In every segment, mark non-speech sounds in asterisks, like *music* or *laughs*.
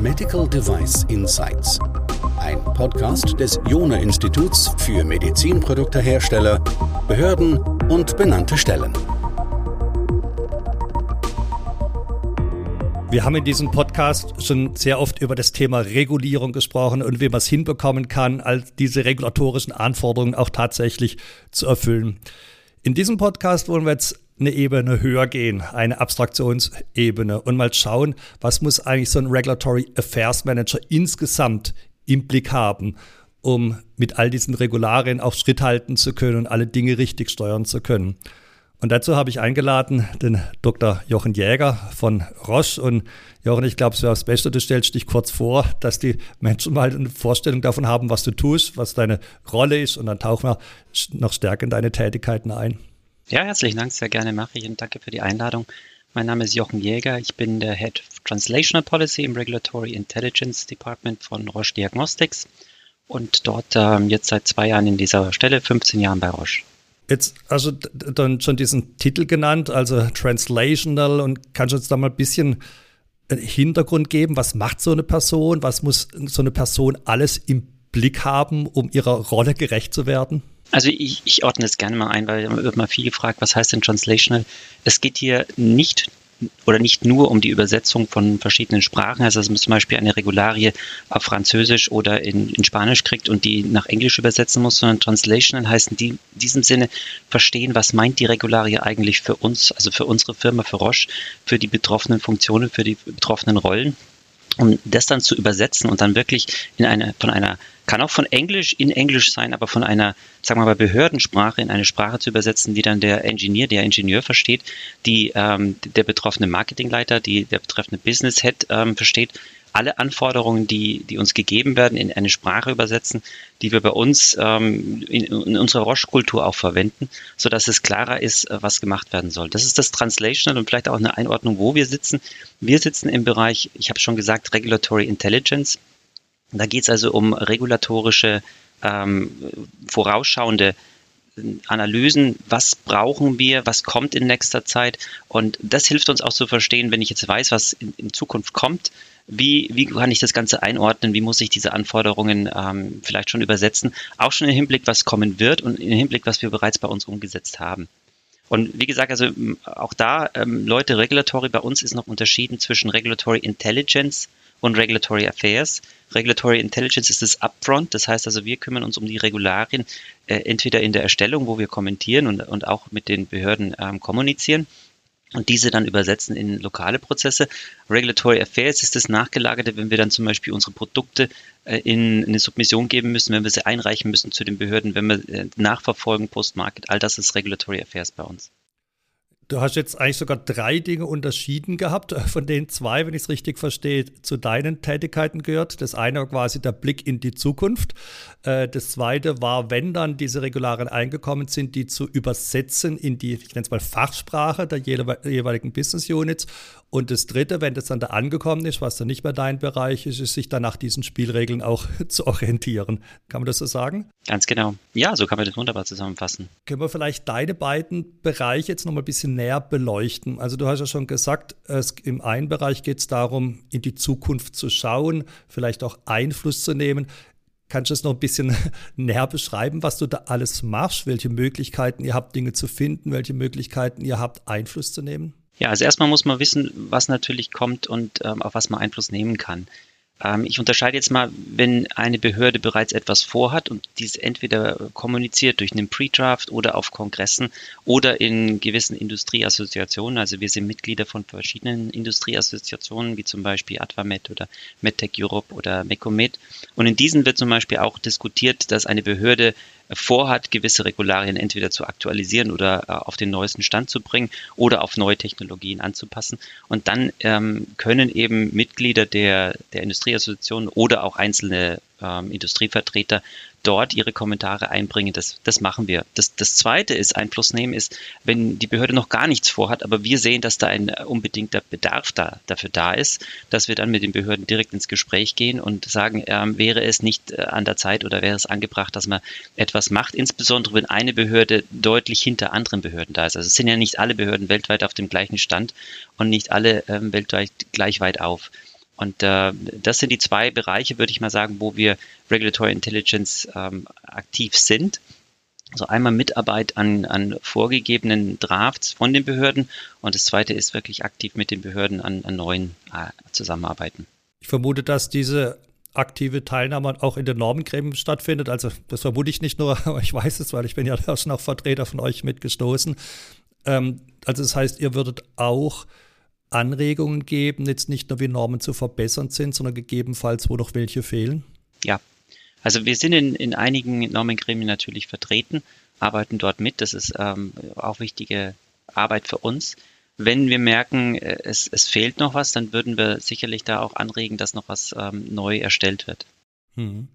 Medical Device Insights. Ein Podcast des Jona Instituts für Medizinproduktehersteller, Behörden und benannte Stellen. Wir haben in diesem Podcast schon sehr oft über das Thema Regulierung gesprochen und wie man es hinbekommen kann, all diese regulatorischen Anforderungen auch tatsächlich zu erfüllen. In diesem Podcast wollen wir jetzt eine Ebene höher gehen, eine Abstraktionsebene und mal schauen, was muss eigentlich so ein Regulatory Affairs Manager insgesamt im Blick haben, um mit all diesen Regularien auch Schritt halten zu können und alle Dinge richtig steuern zu können. Und dazu habe ich eingeladen den Dr. Jochen Jäger von Roche. Und Jochen, ich glaube, es wäre das Beste, du stellst dich kurz vor, dass die Menschen mal eine Vorstellung davon haben, was du tust, was deine Rolle ist. Und dann tauchen wir noch stärker in deine Tätigkeiten ein. Ja, herzlichen Dank, sehr gerne mache ich und danke für die Einladung. Mein Name ist Jochen Jäger, ich bin der Head of Translational Policy im Regulatory Intelligence Department von Roche Diagnostics und dort ähm, jetzt seit zwei Jahren in dieser Stelle, 15 Jahren bei Roche. Jetzt also dann schon diesen Titel genannt, also Translational und kannst du uns da mal ein bisschen äh, Hintergrund geben? Was macht so eine Person? Was muss so eine Person alles im Blick haben, um ihrer Rolle gerecht zu werden? Also ich, ich ordne es gerne mal ein, weil immer viel gefragt, was heißt denn Translational? Es geht hier nicht oder nicht nur um die Übersetzung von verschiedenen Sprachen, also dass man zum Beispiel eine Regularie auf Französisch oder in, in Spanisch kriegt und die nach Englisch übersetzen muss, sondern Translational heißt in die, diesem Sinne verstehen, was meint die Regularie eigentlich für uns, also für unsere Firma, für Roche, für die betroffenen Funktionen, für die betroffenen Rollen um das dann zu übersetzen und dann wirklich in eine, von einer, kann auch von Englisch in Englisch sein, aber von einer, sagen wir mal, Behördensprache in eine Sprache zu übersetzen, die dann der Ingenieur, der Ingenieur versteht, die ähm, der betroffene Marketingleiter, die der betreffende Business Head ähm, versteht alle Anforderungen, die, die uns gegeben werden, in eine Sprache übersetzen, die wir bei uns ähm, in, in unserer Roche-Kultur auch verwenden, so dass es klarer ist, äh, was gemacht werden soll. Das ist das Translational und vielleicht auch eine Einordnung, wo wir sitzen. Wir sitzen im Bereich, ich habe schon gesagt, Regulatory Intelligence. Da geht es also um regulatorische, ähm, vorausschauende Analysen, was brauchen wir, was kommt in nächster Zeit. Und das hilft uns auch zu verstehen, wenn ich jetzt weiß, was in, in Zukunft kommt, wie, wie kann ich das Ganze einordnen, wie muss ich diese Anforderungen ähm, vielleicht schon übersetzen, auch schon im Hinblick, was kommen wird und im Hinblick, was wir bereits bei uns umgesetzt haben. Und wie gesagt, also auch da, ähm, Leute, Regulatory bei uns ist noch unterschieden zwischen Regulatory Intelligence und Regulatory Affairs. Regulatory Intelligence ist das Upfront, das heißt also, wir kümmern uns um die Regularien äh, entweder in der Erstellung, wo wir kommentieren und, und auch mit den Behörden ähm, kommunizieren und diese dann übersetzen in lokale Prozesse. Regulatory Affairs ist das Nachgelagerte, wenn wir dann zum Beispiel unsere Produkte äh, in eine Submission geben müssen, wenn wir sie einreichen müssen zu den Behörden, wenn wir äh, nachverfolgen, Post-Market, all das ist Regulatory Affairs bei uns. Du hast jetzt eigentlich sogar drei Dinge unterschieden gehabt, *laughs* von denen zwei, wenn ich es richtig verstehe, zu deinen Tätigkeiten gehört. Das eine war quasi der Blick in die Zukunft. Äh, das zweite war, wenn dann diese Regularien eingekommen sind, die zu übersetzen in die, ich nenne es mal Fachsprache der jeweiligen Business Units. Und das dritte, wenn das dann da angekommen ist, was dann nicht mehr dein Bereich ist, ist sich dann nach diesen Spielregeln auch *laughs* zu orientieren. Kann man das so sagen? Ganz genau. Ja, so kann man das wunderbar zusammenfassen. Können wir vielleicht deine beiden Bereiche jetzt nochmal ein bisschen näher beleuchten? Also du hast ja schon gesagt, es, im einen Bereich geht es darum, in die Zukunft zu schauen, vielleicht auch Einfluss zu nehmen. Kannst du es noch ein bisschen *laughs* näher beschreiben, was du da alles machst, welche Möglichkeiten ihr habt, Dinge zu finden, welche Möglichkeiten ihr habt, Einfluss zu nehmen? Ja, also erstmal muss man wissen, was natürlich kommt und ähm, auf was man Einfluss nehmen kann. Ähm, ich unterscheide jetzt mal, wenn eine Behörde bereits etwas vorhat und dies entweder kommuniziert durch einen Pre-Draft oder auf Kongressen oder in gewissen Industrieassoziationen. Also wir sind Mitglieder von verschiedenen Industrieassoziationen, wie zum Beispiel Advamed oder MedTech Europe oder Mecomed. Und in diesen wird zum Beispiel auch diskutiert, dass eine Behörde vorhat, gewisse Regularien entweder zu aktualisieren oder äh, auf den neuesten Stand zu bringen oder auf neue Technologien anzupassen. Und dann ähm, können eben Mitglieder der, der Industrieassoziation oder auch einzelne ähm, Industrievertreter dort ihre Kommentare einbringen. Das, das machen wir. Das, das zweite ist, Einfluss nehmen ist, wenn die Behörde noch gar nichts vorhat, aber wir sehen, dass da ein unbedingter Bedarf da, dafür da ist, dass wir dann mit den Behörden direkt ins Gespräch gehen und sagen, ähm, wäre es nicht äh, an der Zeit oder wäre es angebracht, dass man etwas macht, insbesondere wenn eine Behörde deutlich hinter anderen Behörden da ist. Also es sind ja nicht alle Behörden weltweit auf dem gleichen Stand und nicht alle ähm, weltweit gleich weit auf. Und äh, das sind die zwei Bereiche, würde ich mal sagen, wo wir Regulatory Intelligence ähm, aktiv sind. Also einmal Mitarbeit an, an vorgegebenen Drafts von den Behörden und das zweite ist wirklich aktiv mit den Behörden an, an neuen äh, zusammenarbeiten. Ich vermute, dass diese aktive Teilnahme auch in den Normengremien stattfindet. Also das vermute ich nicht nur, *laughs* aber ich weiß es, weil ich bin ja schon auch Vertreter von euch mitgestoßen. Ähm, also das heißt, ihr würdet auch Anregungen geben, jetzt nicht nur wie Normen zu verbessern sind, sondern gegebenenfalls, wo noch welche fehlen? Ja, also wir sind in, in einigen Normengremien natürlich vertreten, arbeiten dort mit. Das ist ähm, auch wichtige Arbeit für uns. Wenn wir merken, äh, es, es fehlt noch was, dann würden wir sicherlich da auch anregen, dass noch was ähm, neu erstellt wird. Hm.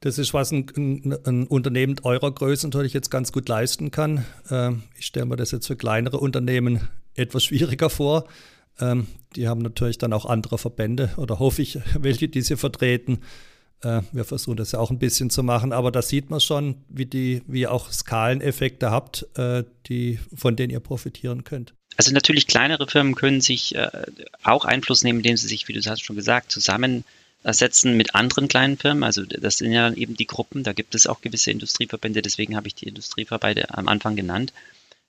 Das ist, was ein, ein, ein, Unternehmen eurer Größe natürlich jetzt ganz gut leisten kann. Ähm, ich stelle mir das jetzt für kleinere Unternehmen etwas schwieriger vor. Ähm, die haben natürlich dann auch andere Verbände oder hoffe ich, *laughs* welche die sie vertreten. Äh, wir versuchen das ja auch ein bisschen zu machen, aber da sieht man schon, wie, die, wie ihr auch Skaleneffekte habt, äh, die, von denen ihr profitieren könnt. Also natürlich kleinere Firmen können sich äh, auch Einfluss nehmen, indem sie sich, wie du hast schon gesagt, zusammensetzen mit anderen kleinen Firmen. Also das sind ja eben die Gruppen, da gibt es auch gewisse Industrieverbände, deswegen habe ich die Industrieverbände am Anfang genannt.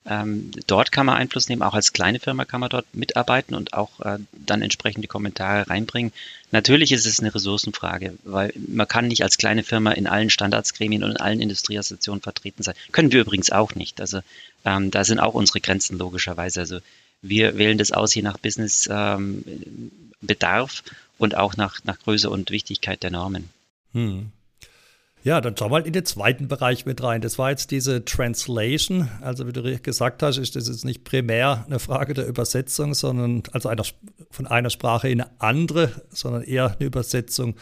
Ähm, dort kann man Einfluss nehmen, auch als kleine Firma kann man dort mitarbeiten und auch äh, dann entsprechende Kommentare reinbringen. Natürlich ist es eine Ressourcenfrage, weil man kann nicht als kleine Firma in allen Standardsgremien und in allen Industrieassoziationen vertreten sein. Können wir übrigens auch nicht. Also ähm, da sind auch unsere Grenzen logischerweise. Also wir wählen das aus je nach Businessbedarf ähm, und auch nach, nach Größe und Wichtigkeit der Normen. Hm. Ja, dann schauen wir mal in den zweiten Bereich mit rein. Das war jetzt diese Translation. Also wie du gesagt hast, ist das jetzt nicht primär eine Frage der Übersetzung, sondern also einer, von einer Sprache in eine andere, sondern eher eine Übersetzung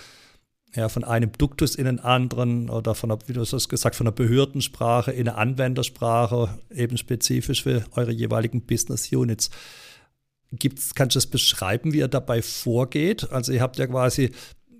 ja, von einem Duktus in einen anderen oder von, wie du hast gesagt, von einer Behördensprache in eine Anwendersprache, eben spezifisch für eure jeweiligen Business Units. Gibt's, kannst du das beschreiben, wie ihr dabei vorgeht? Also ihr habt ja quasi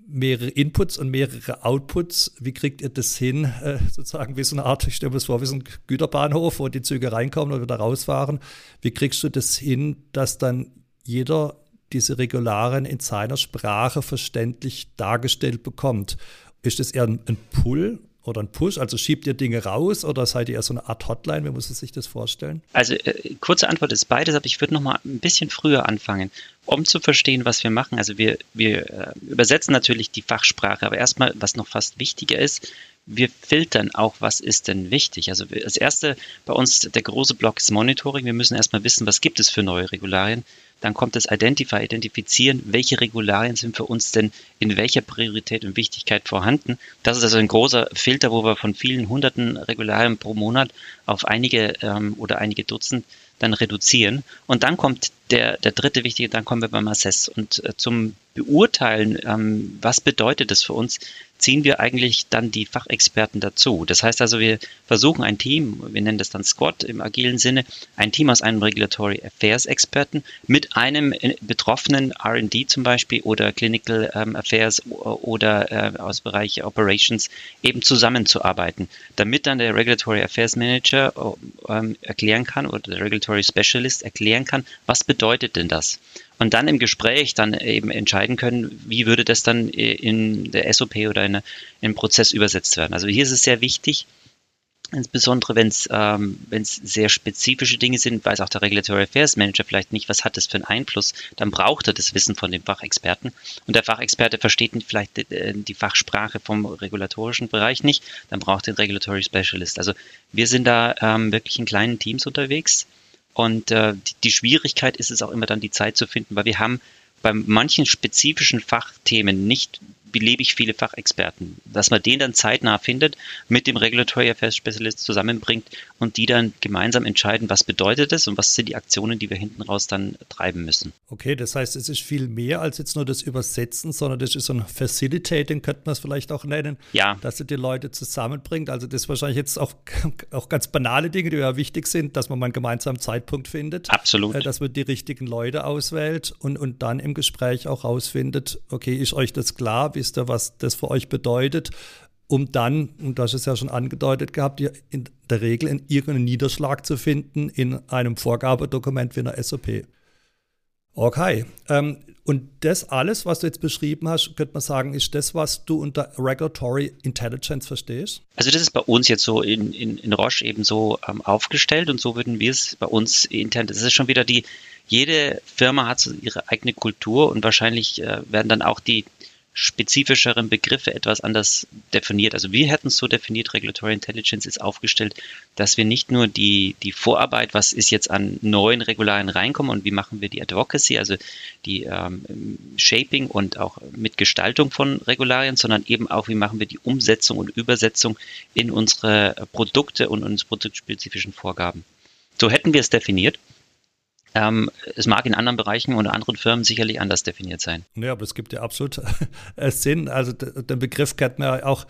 mehrere Inputs und mehrere Outputs. Wie kriegt ihr das hin, äh, sozusagen wie so eine Art, ich stelle mir das vor, wie so ein Güterbahnhof, wo die Züge reinkommen und wieder rausfahren. Wie kriegst du das hin, dass dann jeder diese Regularien in seiner Sprache verständlich dargestellt bekommt? Ist das eher ein, ein Pull oder ein Push? Also schiebt ihr Dinge raus oder seid ihr eher so eine Art Hotline? Wie muss man sich das vorstellen? Also äh, kurze Antwort ist beides, aber ich würde noch mal ein bisschen früher anfangen, um zu verstehen, was wir machen. Also wir, wir äh, übersetzen natürlich die Fachsprache, aber erstmal, was noch fast wichtiger ist, wir filtern auch, was ist denn wichtig. Also das erste bei uns, der große Block ist Monitoring. Wir müssen erstmal wissen, was gibt es für neue Regularien. Dann kommt das Identify, identifizieren, welche Regularien sind für uns denn in welcher Priorität und Wichtigkeit vorhanden. Das ist also ein großer Filter, wo wir von vielen hunderten Regularien pro Monat auf einige ähm, oder einige Dutzend dann reduzieren. Und dann kommt der, der dritte wichtige, dann kommen wir beim Assess. Und äh, zum Beurteilen, ähm, was bedeutet das für uns, ziehen wir eigentlich dann die Fachexperten dazu. Das heißt also, wir versuchen ein Team, wir nennen das dann Squad im agilen Sinne, ein Team aus einem Regulatory Affairs Experten mit einem äh, betroffenen R&D zum Beispiel oder Clinical ähm, Affairs oder äh, aus Bereich Operations eben zusammenzuarbeiten, damit dann der Regulatory Affairs Manager ähm, erklären kann oder der Regulatory Specialist erklären kann, was bedeutet denn das? Und dann im Gespräch dann eben entscheiden können, wie würde das dann in der SOP oder in, in Prozess übersetzt werden. Also hier ist es sehr wichtig, insbesondere wenn es ähm, wenn's sehr spezifische Dinge sind, weiß auch der Regulatory Affairs Manager vielleicht nicht, was hat das für einen Einfluss, dann braucht er das Wissen von dem Fachexperten. Und der Fachexperte versteht vielleicht die, äh, die Fachsprache vom regulatorischen Bereich nicht, dann braucht er den Regulatory Specialist. Also wir sind da ähm, wirklich in kleinen Teams unterwegs und äh, die, die Schwierigkeit ist es auch immer dann, die Zeit zu finden, weil wir haben bei manchen spezifischen Fachthemen nicht beliebig viele Fachexperten, dass man den dann zeitnah findet, mit dem Regulatory Affairs Specialist zusammenbringt und die dann gemeinsam entscheiden, was bedeutet es und was sind die Aktionen, die wir hinten raus dann treiben müssen. Okay, das heißt, es ist viel mehr als jetzt nur das Übersetzen, sondern das ist so ein Facilitating, könnte man es vielleicht auch nennen, ja. dass es die Leute zusammenbringt. Also das ist wahrscheinlich jetzt auch, *laughs* auch ganz banale Dinge, die ja wichtig sind, dass man mal einen gemeinsamen Zeitpunkt findet. Absolut. Äh, dass man die richtigen Leute auswählt und, und dann im Gespräch auch rausfindet, okay, ist euch das klar? Wisst ihr, was das für euch bedeutet? Um dann, und hast es ja schon angedeutet gehabt, in der Regel in irgendeinen Niederschlag zu finden in einem Vorgabedokument wie einer SOP. Okay. Ähm, und das alles, was du jetzt beschrieben hast, könnte man sagen, ist das, was du unter Regulatory Intelligence verstehst? Also das ist bei uns jetzt so in, in, in Roche eben so ähm, aufgestellt und so würden wir es bei uns intern, das ist schon wieder die, jede Firma hat so ihre eigene Kultur und wahrscheinlich äh, werden dann auch die spezifischeren Begriffe etwas anders definiert. Also wir hätten es so definiert, Regulatory Intelligence ist aufgestellt, dass wir nicht nur die, die Vorarbeit, was ist jetzt an neuen Regularien reinkommen und wie machen wir die Advocacy, also die ähm, Shaping und auch Mitgestaltung von Regularien, sondern eben auch, wie machen wir die Umsetzung und Übersetzung in unsere Produkte und unsere produktspezifischen Vorgaben. So hätten wir es definiert. Ähm, es mag in anderen Bereichen oder anderen Firmen sicherlich anders definiert sein. Ja, aber es gibt ja absolut *laughs* äh, Sinn. Also den Begriff kennt man ja auch.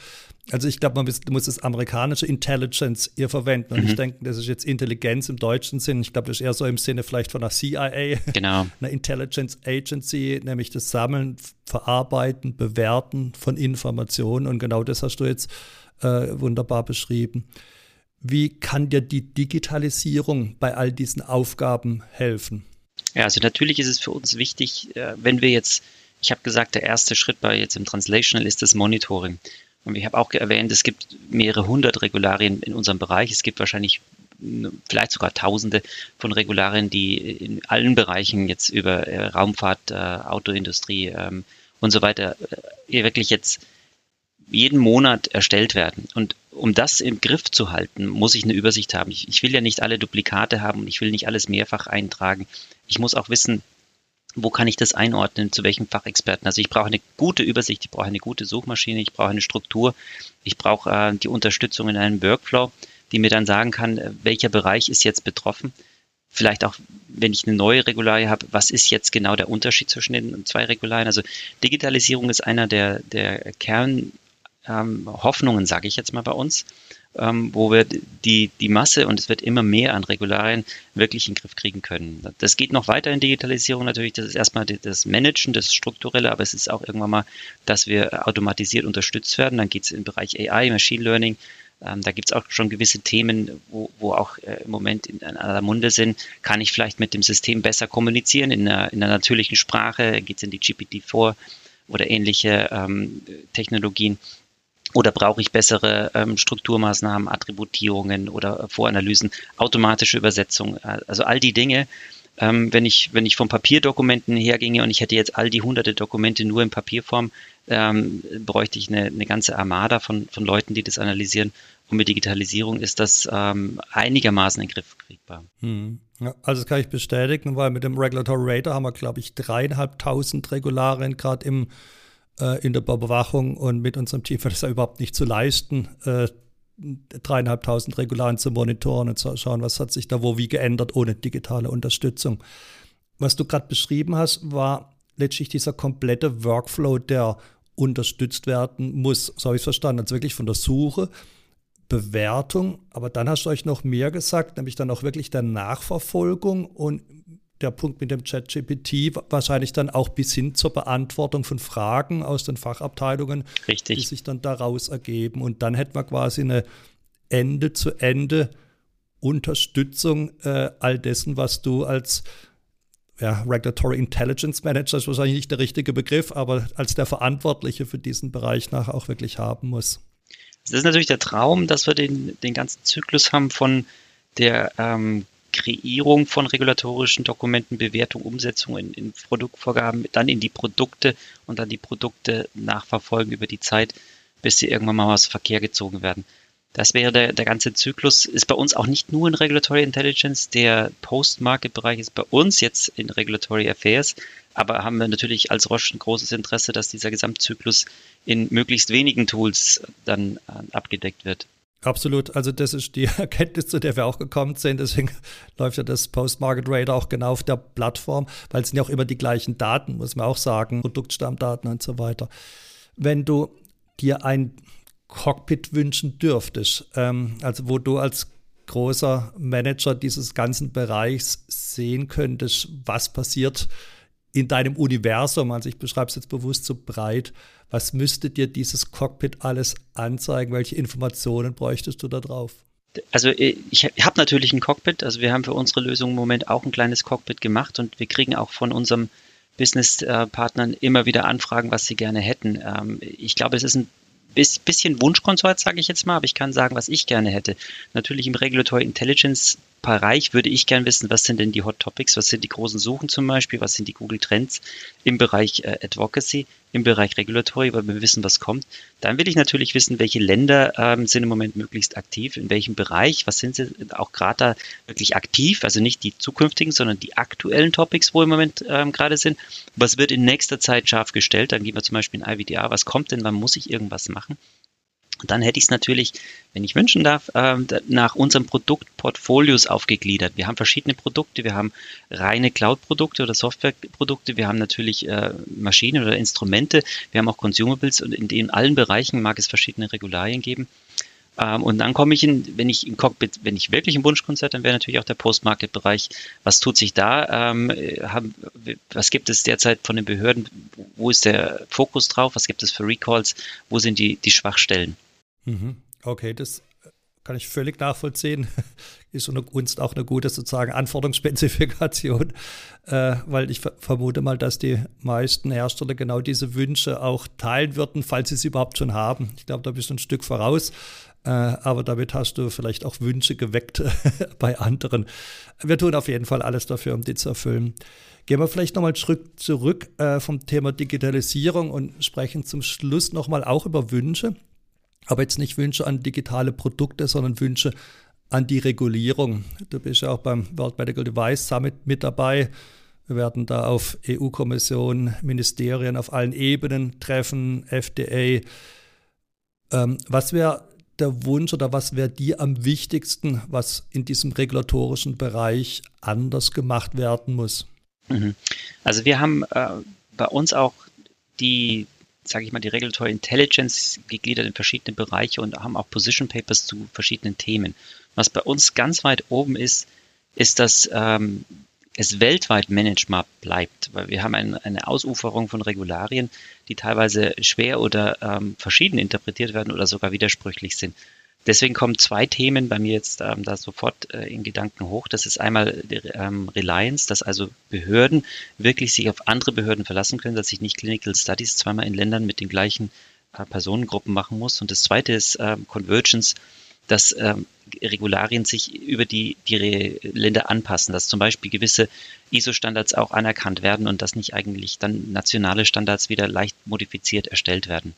Also ich glaube, man muss das amerikanische Intelligence hier verwenden. Und mhm. ich denke, das ist jetzt Intelligenz im deutschen Sinn. Ich glaube, das ist eher so im Sinne vielleicht von einer CIA, genau. *laughs* einer Intelligence Agency, nämlich das Sammeln, Verarbeiten, Bewerten von Informationen. Und genau das hast du jetzt äh, wunderbar beschrieben. Wie kann dir die Digitalisierung bei all diesen Aufgaben helfen? Ja, also natürlich ist es für uns wichtig, äh, wenn wir jetzt, ich habe gesagt, der erste Schritt bei jetzt im Translational ist das Monitoring. Und ich habe auch erwähnt, es gibt mehrere hundert Regularien in unserem Bereich. Es gibt wahrscheinlich vielleicht sogar Tausende von Regularien, die in allen Bereichen jetzt über äh, Raumfahrt, äh, Autoindustrie ähm, und so weiter wirklich jetzt jeden Monat erstellt werden. Und um das im Griff zu halten, muss ich eine Übersicht haben. Ich, ich will ja nicht alle Duplikate haben und ich will nicht alles mehrfach eintragen. Ich muss auch wissen, wo kann ich das einordnen, zu welchem Fachexperten. Also ich brauche eine gute Übersicht, ich brauche eine gute Suchmaschine, ich brauche eine Struktur, ich brauche äh, die Unterstützung in einem Workflow, die mir dann sagen kann, äh, welcher Bereich ist jetzt betroffen. Vielleicht auch, wenn ich eine neue Regularie habe, was ist jetzt genau der Unterschied zwischen den zwei Regularien? Also Digitalisierung ist einer der, der Kern, ähm, Hoffnungen, sage ich jetzt mal bei uns, ähm, wo wir die, die Masse und es wird immer mehr an Regularien wirklich in den Griff kriegen können. Das geht noch weiter in Digitalisierung natürlich. Das ist erstmal das Managen, das Strukturelle, aber es ist auch irgendwann mal, dass wir automatisiert unterstützt werden. Dann geht es im Bereich AI, Machine Learning. Ähm, da gibt es auch schon gewisse Themen, wo, wo auch äh, im Moment in, in aller Munde sind. Kann ich vielleicht mit dem System besser kommunizieren in einer, in einer natürlichen Sprache? Geht es in die GPT-4 oder ähnliche ähm, Technologien? Oder brauche ich bessere ähm, Strukturmaßnahmen, Attributierungen oder Voranalysen, automatische Übersetzung, äh, also all die Dinge. Ähm, wenn ich, wenn ich von Papierdokumenten herginge und ich hätte jetzt all die hunderte Dokumente nur in Papierform, ähm, bräuchte ich eine, eine ganze Armada von, von Leuten, die das analysieren. Und mit Digitalisierung ist das ähm, einigermaßen in den Griff kriegbar. Hm. Also das kann ich bestätigen, weil mit dem Regulatory Radar haben wir, glaube ich, dreieinhalbtausend Regularien gerade im äh, in der Überwachung und mit unserem Team wird es ja überhaupt nicht zu leisten, äh, dreieinhalbtausend Regularen zu monitoren und zu schauen, was hat sich da wo wie geändert ohne digitale Unterstützung. Was du gerade beschrieben hast, war letztlich dieser komplette Workflow, der unterstützt werden muss. So habe ich es verstanden. Also wirklich von der Suche, Bewertung, aber dann hast du euch noch mehr gesagt, nämlich dann auch wirklich der Nachverfolgung und der Punkt mit dem ChatGPT wahrscheinlich dann auch bis hin zur Beantwortung von Fragen aus den Fachabteilungen, Richtig. die sich dann daraus ergeben. Und dann hätten wir quasi eine Ende zu Ende Unterstützung äh, all dessen, was du als ja, Regulatory Intelligence Manager ist wahrscheinlich nicht der richtige Begriff, aber als der Verantwortliche für diesen Bereich nachher auch wirklich haben muss. Das ist natürlich der Traum, dass wir den, den ganzen Zyklus haben von der ähm, Kreierung von regulatorischen Dokumenten, Bewertung, Umsetzung in, in, Produktvorgaben, dann in die Produkte und dann die Produkte nachverfolgen über die Zeit, bis sie irgendwann mal aus Verkehr gezogen werden. Das wäre der, der ganze Zyklus, ist bei uns auch nicht nur in Regulatory Intelligence, der Post-Market-Bereich ist bei uns jetzt in Regulatory Affairs, aber haben wir natürlich als Roche ein großes Interesse, dass dieser Gesamtzyklus in möglichst wenigen Tools dann äh, abgedeckt wird. Absolut. Also das ist die *laughs* Erkenntnis, zu der wir auch gekommen sind. Deswegen *laughs* läuft ja das Post-Market Radar auch genau auf der Plattform, weil es sind ja auch immer die gleichen Daten, muss man auch sagen, Produktstammdaten und so weiter. Wenn du dir ein Cockpit wünschen dürftest, ähm, also wo du als großer Manager dieses ganzen Bereichs sehen könntest, was passiert in deinem Universum, also ich beschreibe es jetzt bewusst so breit, was müsste dir dieses Cockpit alles anzeigen? Welche Informationen bräuchtest du da drauf? Also äh, ich habe natürlich ein Cockpit, also wir haben für unsere Lösung im Moment auch ein kleines Cockpit gemacht und wir kriegen auch von unserem Business-Partnern immer wieder Anfragen, was sie gerne hätten. Ähm, ich glaube, es ist ein bisschen Wunschkonzert, sage ich jetzt mal, aber ich kann sagen, was ich gerne hätte. Natürlich im Regulatory Intelligence Bereich würde ich gerne wissen, was sind denn die Hot Topics, was sind die großen Suchen zum Beispiel, was sind die Google Trends im Bereich äh, Advocacy, im Bereich Regulatory, weil wir wissen, was kommt. Dann will ich natürlich wissen, welche Länder ähm, sind im Moment möglichst aktiv, in welchem Bereich, was sind sie auch gerade da wirklich aktiv, also nicht die zukünftigen, sondern die aktuellen Topics, wo im Moment ähm, gerade sind. Was wird in nächster Zeit scharf gestellt? Dann gehen wir zum Beispiel in IVDA, was kommt denn, wann muss ich irgendwas machen? Dann hätte ich es natürlich, wenn ich wünschen darf, ähm, nach unseren Produktportfolios aufgegliedert. Wir haben verschiedene Produkte, wir haben reine Cloud-Produkte oder Software-Produkte, wir haben natürlich äh, Maschinen oder Instrumente, wir haben auch Consumables und in den allen Bereichen mag es verschiedene Regularien geben. Ähm, und dann komme ich in, wenn ich im Cockpit, wenn ich wirklich ein Wunschkonzert, dann wäre natürlich auch der Post-Market-Bereich. Was tut sich da? Ähm, was gibt es derzeit von den Behörden? Wo ist der Fokus drauf? Was gibt es für Recalls? Wo sind die, die Schwachstellen? Mhm. Okay, das kann ich völlig nachvollziehen. *laughs* Ist uns auch eine gute sozusagen Anforderungsspezifikation, *laughs* äh, weil ich vermute mal, dass die meisten Hersteller genau diese Wünsche auch teilen würden, falls sie sie überhaupt schon haben. Ich glaube, da bist du ein Stück voraus. Äh, aber damit hast du vielleicht auch Wünsche geweckt *laughs* bei anderen. Wir tun auf jeden Fall alles dafür, um die zu erfüllen. Gehen wir vielleicht nochmal zurück, zurück äh, vom Thema Digitalisierung und sprechen zum Schluss nochmal auch über Wünsche aber jetzt nicht Wünsche an digitale Produkte, sondern Wünsche an die Regulierung. Du bist ja auch beim World Medical Device Summit mit dabei. Wir werden da auf EU-Kommission, Ministerien auf allen Ebenen treffen, FDA. Ähm, was wäre der Wunsch oder was wäre dir am wichtigsten, was in diesem regulatorischen Bereich anders gemacht werden muss? Mhm. Also wir haben äh, bei uns auch die sage ich mal, die Regulatory Intelligence gegliedert in verschiedene Bereiche und haben auch Position Papers zu verschiedenen Themen. Was bei uns ganz weit oben ist, ist, dass ähm, es weltweit managebar bleibt, weil wir haben ein, eine Ausuferung von Regularien, die teilweise schwer oder ähm, verschieden interpretiert werden oder sogar widersprüchlich sind. Deswegen kommen zwei Themen bei mir jetzt ähm, da sofort äh, in Gedanken hoch. Das ist einmal ähm, Reliance, dass also Behörden wirklich sich auf andere Behörden verlassen können, dass ich nicht Clinical Studies zweimal in Ländern mit den gleichen äh, Personengruppen machen muss. Und das zweite ist ähm, Convergence, dass ähm, Regularien sich über die, die Länder anpassen, dass zum Beispiel gewisse ISO-Standards auch anerkannt werden und dass nicht eigentlich dann nationale Standards wieder leicht modifiziert erstellt werden.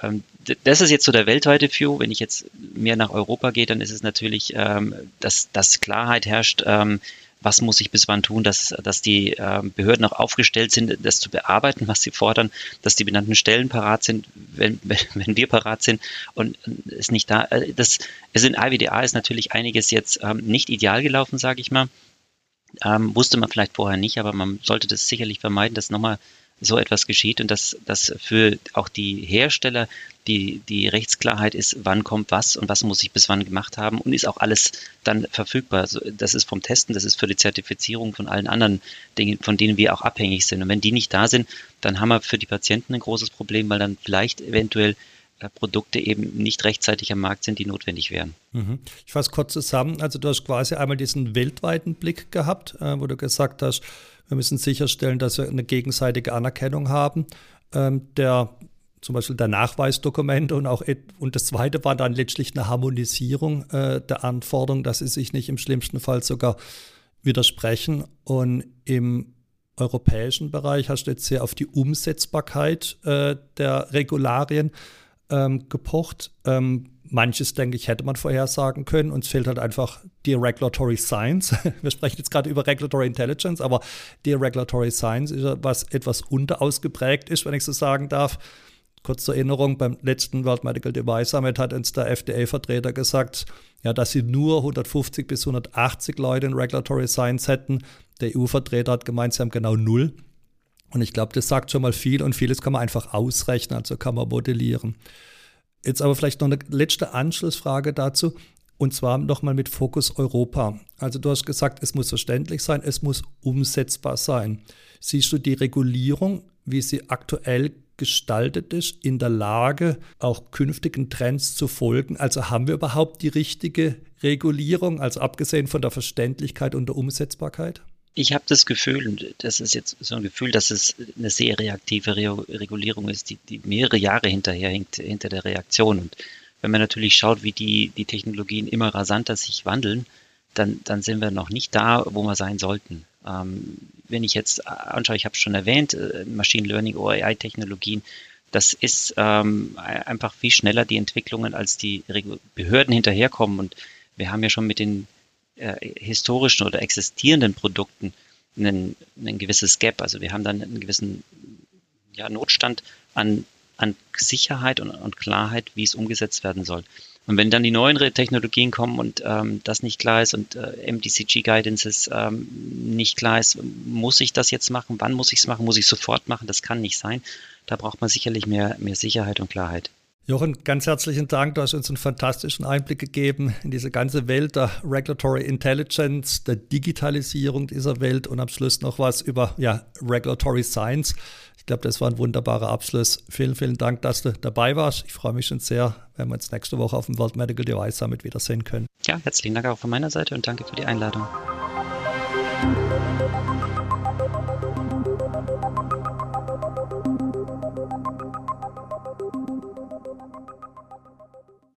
Ähm, das ist jetzt so der weltweite View. Wenn ich jetzt mehr nach Europa gehe, dann ist es natürlich, ähm, dass, dass Klarheit herrscht, ähm, was muss ich bis wann tun, dass, dass die Behörden auch aufgestellt sind, das zu bearbeiten, was sie fordern, dass die benannten Stellen parat sind, wenn, *laughs* wenn wir parat sind und es nicht da, äh, das, also in IWDA ist natürlich einiges jetzt nicht ideal gelaufen, sage ich mal. Ähm, wusste man vielleicht vorher nicht, aber man sollte das sicherlich vermeiden, dass nochmal so etwas geschieht und dass, dass für auch die Hersteller die, die Rechtsklarheit ist, wann kommt was und was muss ich bis wann gemacht haben und ist auch alles dann verfügbar. Das ist vom Testen, das ist für die Zertifizierung von allen anderen Dingen, von denen wir auch abhängig sind. Und wenn die nicht da sind, dann haben wir für die Patienten ein großes Problem, weil dann vielleicht eventuell Produkte eben nicht rechtzeitig am Markt sind, die notwendig wären. Mhm. Ich fasse kurz zusammen. Also du hast quasi einmal diesen weltweiten Blick gehabt, äh, wo du gesagt hast, wir müssen sicherstellen, dass wir eine gegenseitige Anerkennung haben. Ähm, der zum Beispiel der Nachweisdokumente und auch und das zweite war dann letztlich eine Harmonisierung äh, der Anforderungen, dass sie sich nicht im schlimmsten Fall sogar widersprechen. Und im europäischen Bereich hast du jetzt sehr auf die Umsetzbarkeit äh, der Regularien ähm, gepocht. Ähm, manches, denke ich, hätte man vorhersagen können. Uns fehlt halt einfach die Regulatory Science. *laughs* Wir sprechen jetzt gerade über Regulatory Intelligence, aber die Regulatory Science ist was etwas unterausgeprägt ist, wenn ich so sagen darf. Kurz zur Erinnerung, beim letzten World Medical Device Summit hat uns der FDA-Vertreter gesagt, ja, dass sie nur 150 bis 180 Leute in Regulatory Science hätten. Der EU-Vertreter hat gemeint, sie haben genau null. Und ich glaube, das sagt schon mal viel und vieles kann man einfach ausrechnen, also kann man modellieren. Jetzt aber vielleicht noch eine letzte Anschlussfrage dazu. Und zwar nochmal mit Fokus Europa. Also du hast gesagt, es muss verständlich sein, es muss umsetzbar sein. Siehst du die Regulierung, wie sie aktuell gestaltet ist, in der Lage, auch künftigen Trends zu folgen? Also haben wir überhaupt die richtige Regulierung, also abgesehen von der Verständlichkeit und der Umsetzbarkeit? Ich habe das Gefühl, und das ist jetzt so ein Gefühl, dass es eine sehr reaktive Re Regulierung ist, die, die mehrere Jahre hinterherhinkt, hinter der Reaktion. Und wenn man natürlich schaut, wie die, die Technologien immer rasanter sich wandeln, dann, dann sind wir noch nicht da, wo wir sein sollten. Ähm, wenn ich jetzt anschaue, ich habe es schon erwähnt, äh, Machine Learning, OAI-Technologien, das ist ähm, einfach viel schneller die Entwicklungen, als die Behörden hinterherkommen. Und wir haben ja schon mit den äh, historischen oder existierenden Produkten ein, ein gewisses Gap. Also wir haben dann einen gewissen ja, Notstand an, an Sicherheit und, und Klarheit, wie es umgesetzt werden soll. Und wenn dann die neuen Technologien kommen und ähm, das nicht klar ist und äh, MDCG-Guidances ähm, nicht klar ist, muss ich das jetzt machen? Wann muss ich es machen? Muss ich sofort machen? Das kann nicht sein. Da braucht man sicherlich mehr, mehr Sicherheit und Klarheit. Jochen, ganz herzlichen Dank. Du hast uns einen fantastischen Einblick gegeben in diese ganze Welt der Regulatory Intelligence, der Digitalisierung dieser Welt und am Schluss noch was über ja, Regulatory Science. Ich glaube, das war ein wunderbarer Abschluss. Vielen, vielen Dank, dass du dabei warst. Ich freue mich schon sehr, wenn wir uns nächste Woche auf dem World Medical Device Summit wiedersehen können. Ja, herzlichen Dank auch von meiner Seite und danke für die Einladung.